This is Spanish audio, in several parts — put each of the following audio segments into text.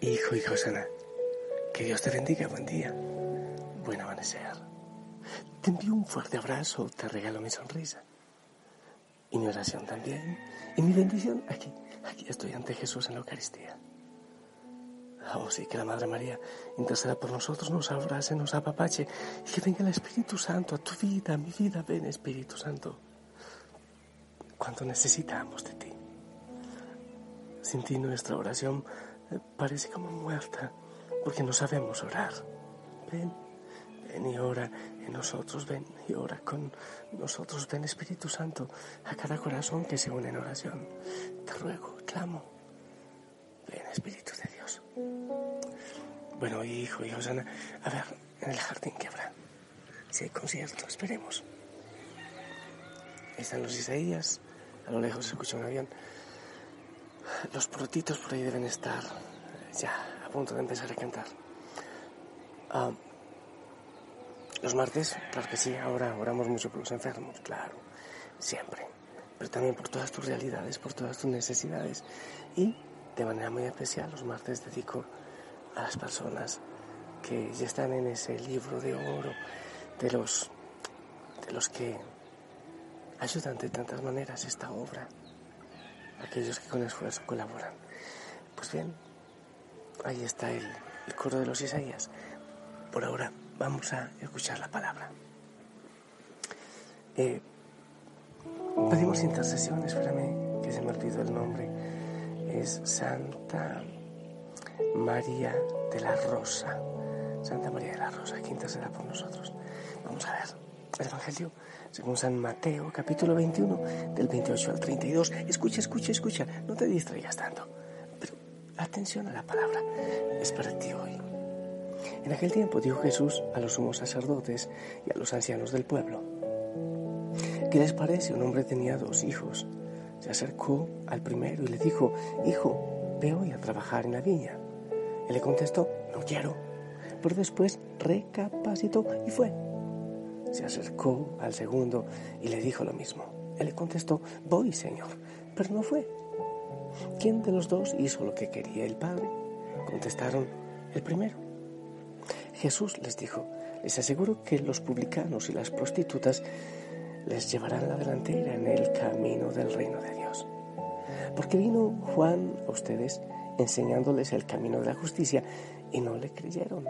Hijo y Josana, que Dios te bendiga, buen día, buen amanecer. Te envío un fuerte abrazo, te regalo mi sonrisa y mi oración también y mi bendición aquí, aquí estoy ante Jesús en la Eucaristía. Oh, sí, que la Madre María interceda por nosotros, nos abrace, nos apapache y que venga el Espíritu Santo a tu vida, a mi vida. Ven, Espíritu Santo. Cuánto necesitamos de ti. Sin ti nuestra oración parece como muerta porque no sabemos orar. Ven, ven y ora en nosotros, ven y ora con nosotros. Ven, Espíritu Santo, a cada corazón que se une en oración. Te ruego, clamo. Ven, Espíritu de Dios. Bueno, hijo y Josana, a ver, en el jardín que habrá. Si hay concierto, esperemos. Están los Isaías, a lo lejos se escucha un avión. Los protitos por ahí deben estar ya a punto de empezar a cantar. Ah, los martes, claro que sí, ahora oramos mucho por los enfermos, claro, siempre. Pero también por todas tus realidades, por todas tus necesidades. Y de manera muy especial los martes dedico a las personas que ya están en ese libro de oro, de los, de los que ayudan de tantas maneras esta obra, aquellos que con esfuerzo colaboran. Pues bien, ahí está el, el coro de los Isaías. Por ahora vamos a escuchar la palabra. Eh, pedimos intercesión, espérame que se me olvidó el nombre. Es Santa María de la Rosa. Santa María de la Rosa, que interceda por nosotros. Vamos a ver el Evangelio según San Mateo, capítulo 21, del 28 al 32. Escucha, escucha, escucha, no te distraigas tanto. Pero atención a la palabra, es para ti hoy. En aquel tiempo dijo Jesús a los sumos sacerdotes y a los ancianos del pueblo, ¿qué les parece? Un hombre tenía dos hijos. Se acercó al primero y le dijo, Hijo, ve hoy a trabajar en la viña. Él le contestó, no quiero. Pero después recapacitó y fue. Se acercó al segundo y le dijo lo mismo. Él le contestó, voy, Señor, pero no fue. ¿Quién de los dos hizo lo que quería el Padre? Contestaron, el primero. Jesús les dijo, les aseguro que los publicanos y las prostitutas les llevarán la delantera en el camino del reino de Dios. Porque vino Juan a ustedes enseñándoles el camino de la justicia y no le creyeron.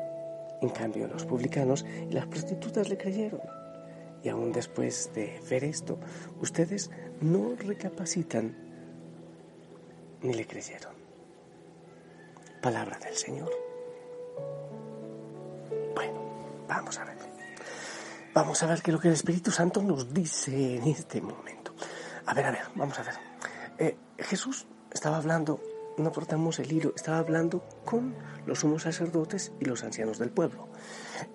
En cambio, los publicanos y las prostitutas le creyeron. Y aún después de ver esto, ustedes no recapacitan ni le creyeron. Palabra del Señor. Bueno, vamos a ver. Vamos a ver qué es lo que el Espíritu Santo nos dice en este momento. A ver, a ver, vamos a ver. Eh, Jesús estaba hablando, no portamos el hilo, estaba hablando con los sumos sacerdotes y los ancianos del pueblo,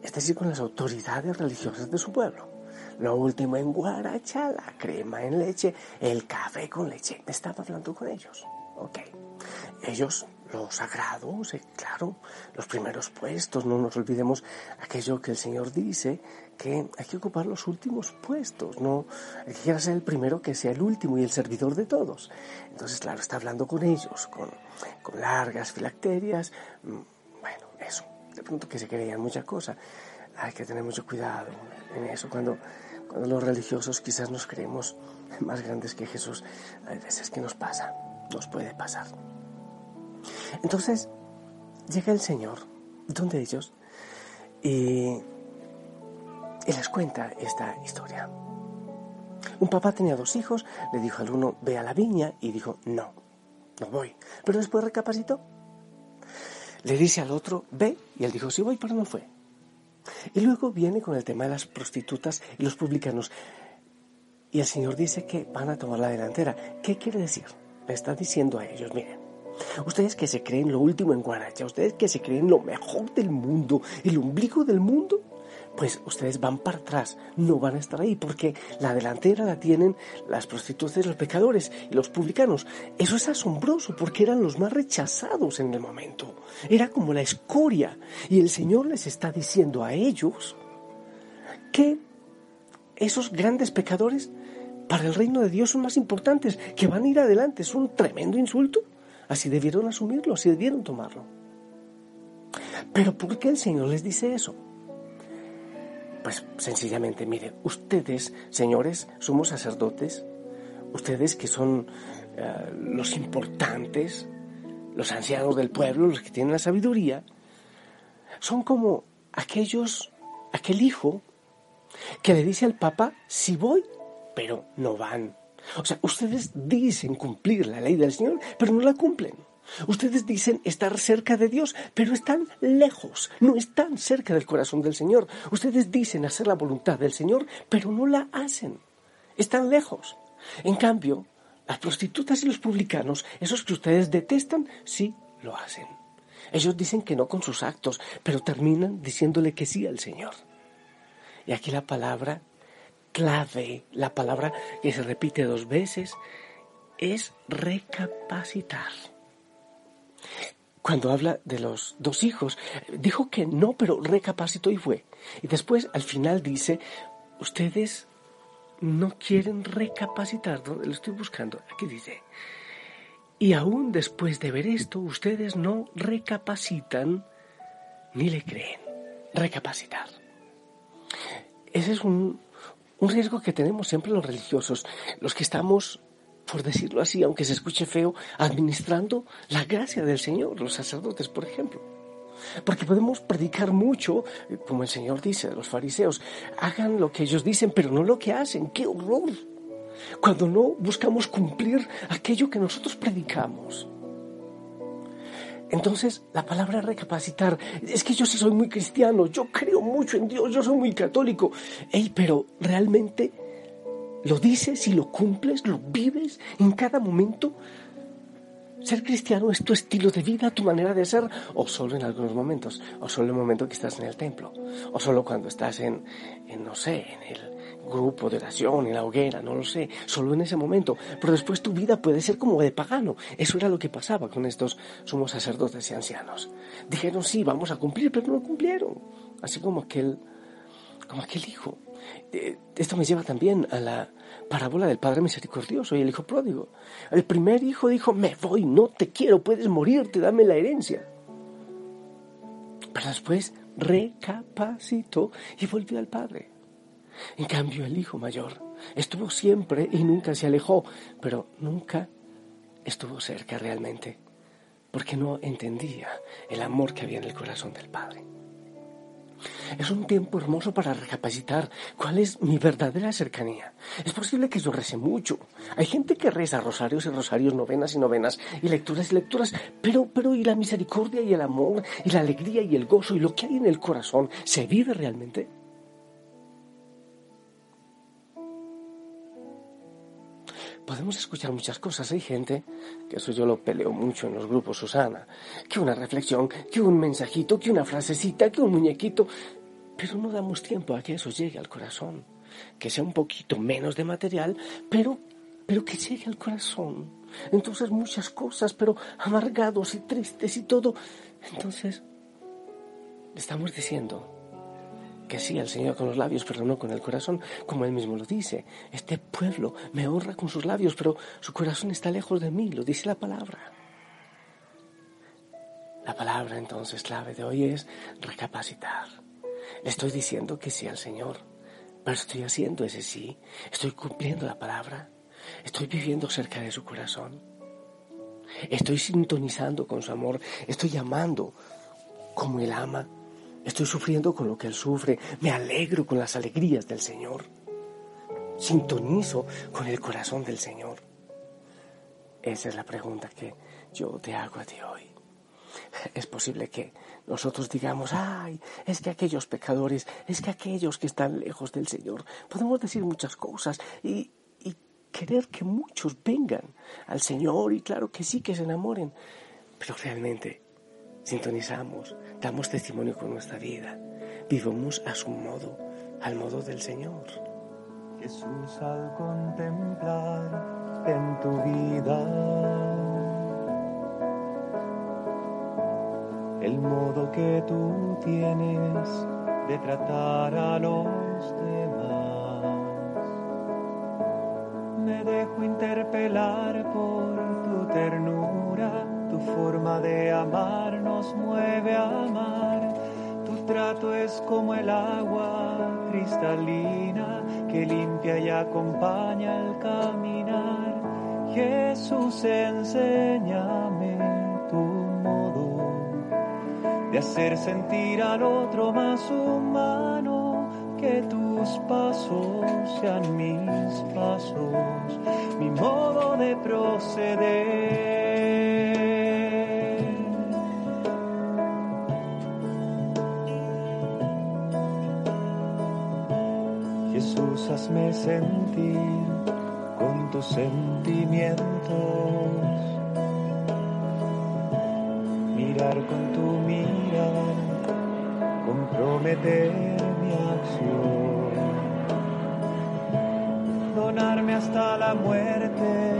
es decir, con las autoridades religiosas de su pueblo. Lo último en guaracha, la crema en leche, el café con leche. Estaba hablando con ellos. Ok. Ellos, los sagrados, eh, claro, los primeros puestos, no nos olvidemos aquello que el Señor dice, que hay que ocupar los últimos puestos, no que quiera ser el primero que sea el último y el servidor de todos. Entonces, claro, está hablando con ellos, con, con largas filacterias, mm, bueno, eso, de pronto que se creían muchas cosas. Hay que tener mucho cuidado en eso, cuando, cuando los religiosos quizás nos creemos más grandes que Jesús, hay veces que nos pasa, nos puede pasar. Entonces, llega el Señor, donde ellos, y, y les cuenta esta historia. Un papá tenía dos hijos, le dijo al uno, ve a la viña, y dijo, no, no voy. Pero después recapacitó. Le dice al otro, ve, y él dijo, sí voy, pero no fue. Y luego viene con el tema de las prostitutas y los publicanos. Y el Señor dice que van a tomar la delantera. ¿Qué quiere decir? Le está diciendo a ellos, miren, ustedes que se creen lo último en Guaracha, ustedes que se creen lo mejor del mundo, el ombligo del mundo, pues ustedes van para atrás, no van a estar ahí, porque la delantera la tienen las prostitutas, los pecadores y los publicanos. Eso es asombroso, porque eran los más rechazados en el momento. Era como la escoria. Y el Señor les está diciendo a ellos que esos grandes pecadores para el reino de Dios son más importantes, que van a ir adelante. Es un tremendo insulto. Así debieron asumirlo, así debieron tomarlo. Pero ¿por qué el Señor les dice eso? Pues sencillamente, mire, ustedes, señores, somos sacerdotes, ustedes que son eh, los importantes, los ancianos del pueblo, los que tienen la sabiduría, son como aquellos, aquel hijo que le dice al Papa, si voy, pero no van. O sea, ustedes dicen cumplir la ley del Señor, pero no la cumplen. Ustedes dicen estar cerca de Dios, pero están lejos, no están cerca del corazón del Señor. Ustedes dicen hacer la voluntad del Señor, pero no la hacen. Están lejos. En cambio, las prostitutas y los publicanos, esos que ustedes detestan, sí lo hacen. Ellos dicen que no con sus actos, pero terminan diciéndole que sí al Señor. Y aquí la palabra clave, la palabra que se repite dos veces, es recapacitar. Cuando habla de los dos hijos, dijo que no, pero recapacitó y fue. Y después al final dice, ustedes no quieren recapacitar, ¿dónde lo estoy buscando? Aquí dice, y aún después de ver esto, ustedes no recapacitan ni le creen. Recapacitar. Ese es un, un riesgo que tenemos siempre los religiosos, los que estamos, por decirlo así, aunque se escuche feo, administrando la gracia del Señor, los sacerdotes, por ejemplo. Porque podemos predicar mucho, eh, como el Señor dice los fariseos, hagan lo que ellos dicen, pero no lo que hacen. ¡Qué horror! Cuando no buscamos cumplir aquello que nosotros predicamos. Entonces, la palabra recapacitar, es que yo sí soy muy cristiano, yo creo mucho en Dios, yo soy muy católico. Ey, pero realmente lo dices y lo cumples, lo vives en cada momento. Ser cristiano es tu estilo de vida, tu manera de ser, o solo en algunos momentos, o solo en el momento que estás en el templo, o solo cuando estás en, en no sé, en el, grupo de oración, en la hoguera, no lo sé, solo en ese momento. Pero después tu vida puede ser como de pagano. Eso era lo que pasaba con estos sumos sacerdotes y ancianos. Dijeron, sí, vamos a cumplir, pero no cumplieron. Así como aquel, como aquel hijo. Eh, esto me lleva también a la parábola del Padre Misericordioso y el Hijo Pródigo. El primer hijo dijo, me voy, no te quiero, puedes morirte, dame la herencia. Pero después recapacitó y volvió al Padre. En cambio, el hijo mayor estuvo siempre y nunca se alejó, pero nunca estuvo cerca realmente, porque no entendía el amor que había en el corazón del Padre. Es un tiempo hermoso para recapacitar cuál es mi verdadera cercanía. Es posible que yo rece mucho. Hay gente que reza rosarios y rosarios, novenas y novenas, y lecturas y lecturas, pero, pero ¿y la misericordia y el amor, y la alegría y el gozo, y lo que hay en el corazón, se vive realmente? Podemos escuchar muchas cosas. Hay gente, que eso yo lo peleo mucho en los grupos Susana, que una reflexión, que un mensajito, que una frasecita, que un muñequito, pero no damos tiempo a que eso llegue al corazón, que sea un poquito menos de material, pero, pero que llegue al corazón. Entonces muchas cosas, pero amargados y tristes y todo. Entonces, estamos diciendo, que sí al Señor con los labios, pero no con el corazón, como Él mismo lo dice. Este pueblo me honra con sus labios, pero su corazón está lejos de mí, lo dice la palabra. La palabra entonces clave de hoy es recapacitar. Le estoy diciendo que sí al Señor, pero estoy haciendo ese sí, estoy cumpliendo la palabra, estoy viviendo cerca de su corazón, estoy sintonizando con su amor, estoy amando como Él ama Estoy sufriendo con lo que Él sufre. Me alegro con las alegrías del Señor. Sintonizo con el corazón del Señor. Esa es la pregunta que yo te hago a ti hoy. Es posible que nosotros digamos, ay, es que aquellos pecadores, es que aquellos que están lejos del Señor, podemos decir muchas cosas y, y querer que muchos vengan al Señor y claro que sí, que se enamoren, pero realmente sintonizamos, damos testimonio con nuestra vida, vivimos a su modo, al modo del Señor. Jesús, al contemplar en tu vida el modo que tú tienes de tratar a los demás, me dejo interpelar por tu ternura, forma de amar nos mueve a amar. Tu trato es como el agua cristalina que limpia y acompaña al caminar. Jesús, enséñame tu modo de hacer sentir al otro más humano, que tus pasos sean mis pasos, mi modo de proceder. Sentir con tus sentimientos, mirar con tu mirar, comprometer mi acción, donarme hasta la muerte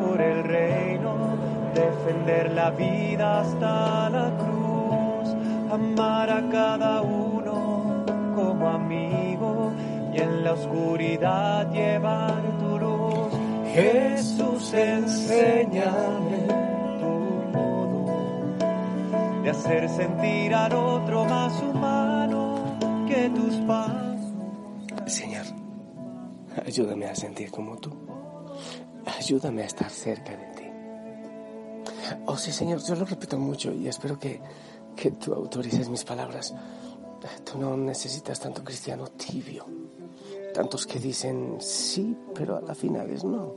por el reino, defender la vida hasta la cruz, amar a cada uno como amigo y en la oscuridad llevar tu luz. Jesús, enséñame tu modo de hacer sentir al otro más humano que tus pasos. Señor, ayúdame a sentir como tú. Ayúdame a estar cerca de ti. Oh sí, Señor, yo lo repito mucho y espero que, que tú autorices mis palabras. Tú no necesitas tanto cristiano tibio. Tantos que dicen sí, pero a la final es no.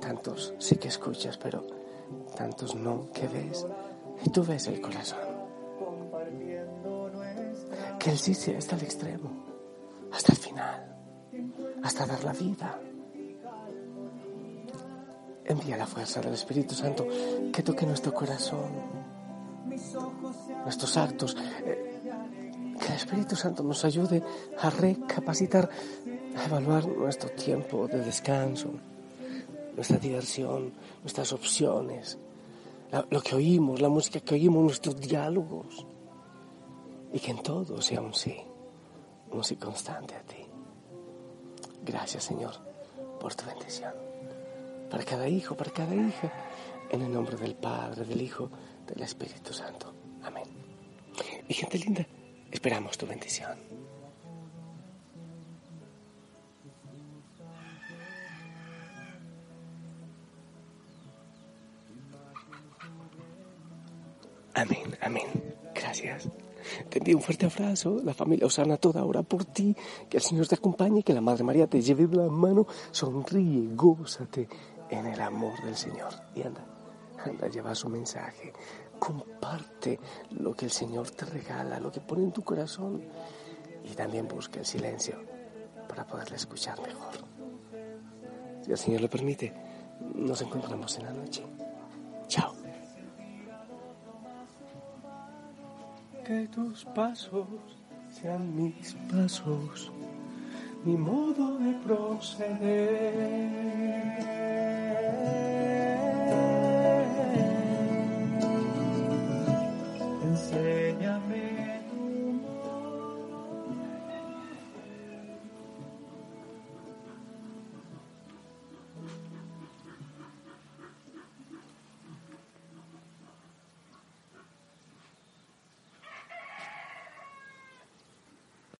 Tantos sí que escuchas, pero tantos no que ves. Y tú ves el corazón. Que el sí sea hasta el extremo, hasta el final, hasta dar la vida. Envía la fuerza del Espíritu Santo que toque nuestro corazón, nuestros actos. Que el Espíritu Santo nos ayude a recapacitar, a evaluar nuestro tiempo de descanso, nuestra diversión, nuestras opciones, lo que oímos, la música que oímos, nuestros diálogos. Y que en todo sea un sí, un sí constante a ti. Gracias, Señor, por tu bendición. Para cada hijo, para cada hija, en el nombre del Padre, del Hijo, del Espíritu Santo. Amén. Y gente linda, esperamos tu bendición. Amén, amén. Gracias. Te envío un fuerte abrazo. La familia Osana toda hora por ti. Que el Señor te acompañe, que la Madre María te lleve de la mano. Sonríe, gózate en el amor del Señor. Y anda, anda, lleva su mensaje. Comparte lo que el Señor te regala, lo que pone en tu corazón. Y también busca el silencio para poderle escuchar mejor. Si el Señor lo permite, nos encontramos en la noche. Chao. Que tus pasos sean mis pasos, mi modo de proceder.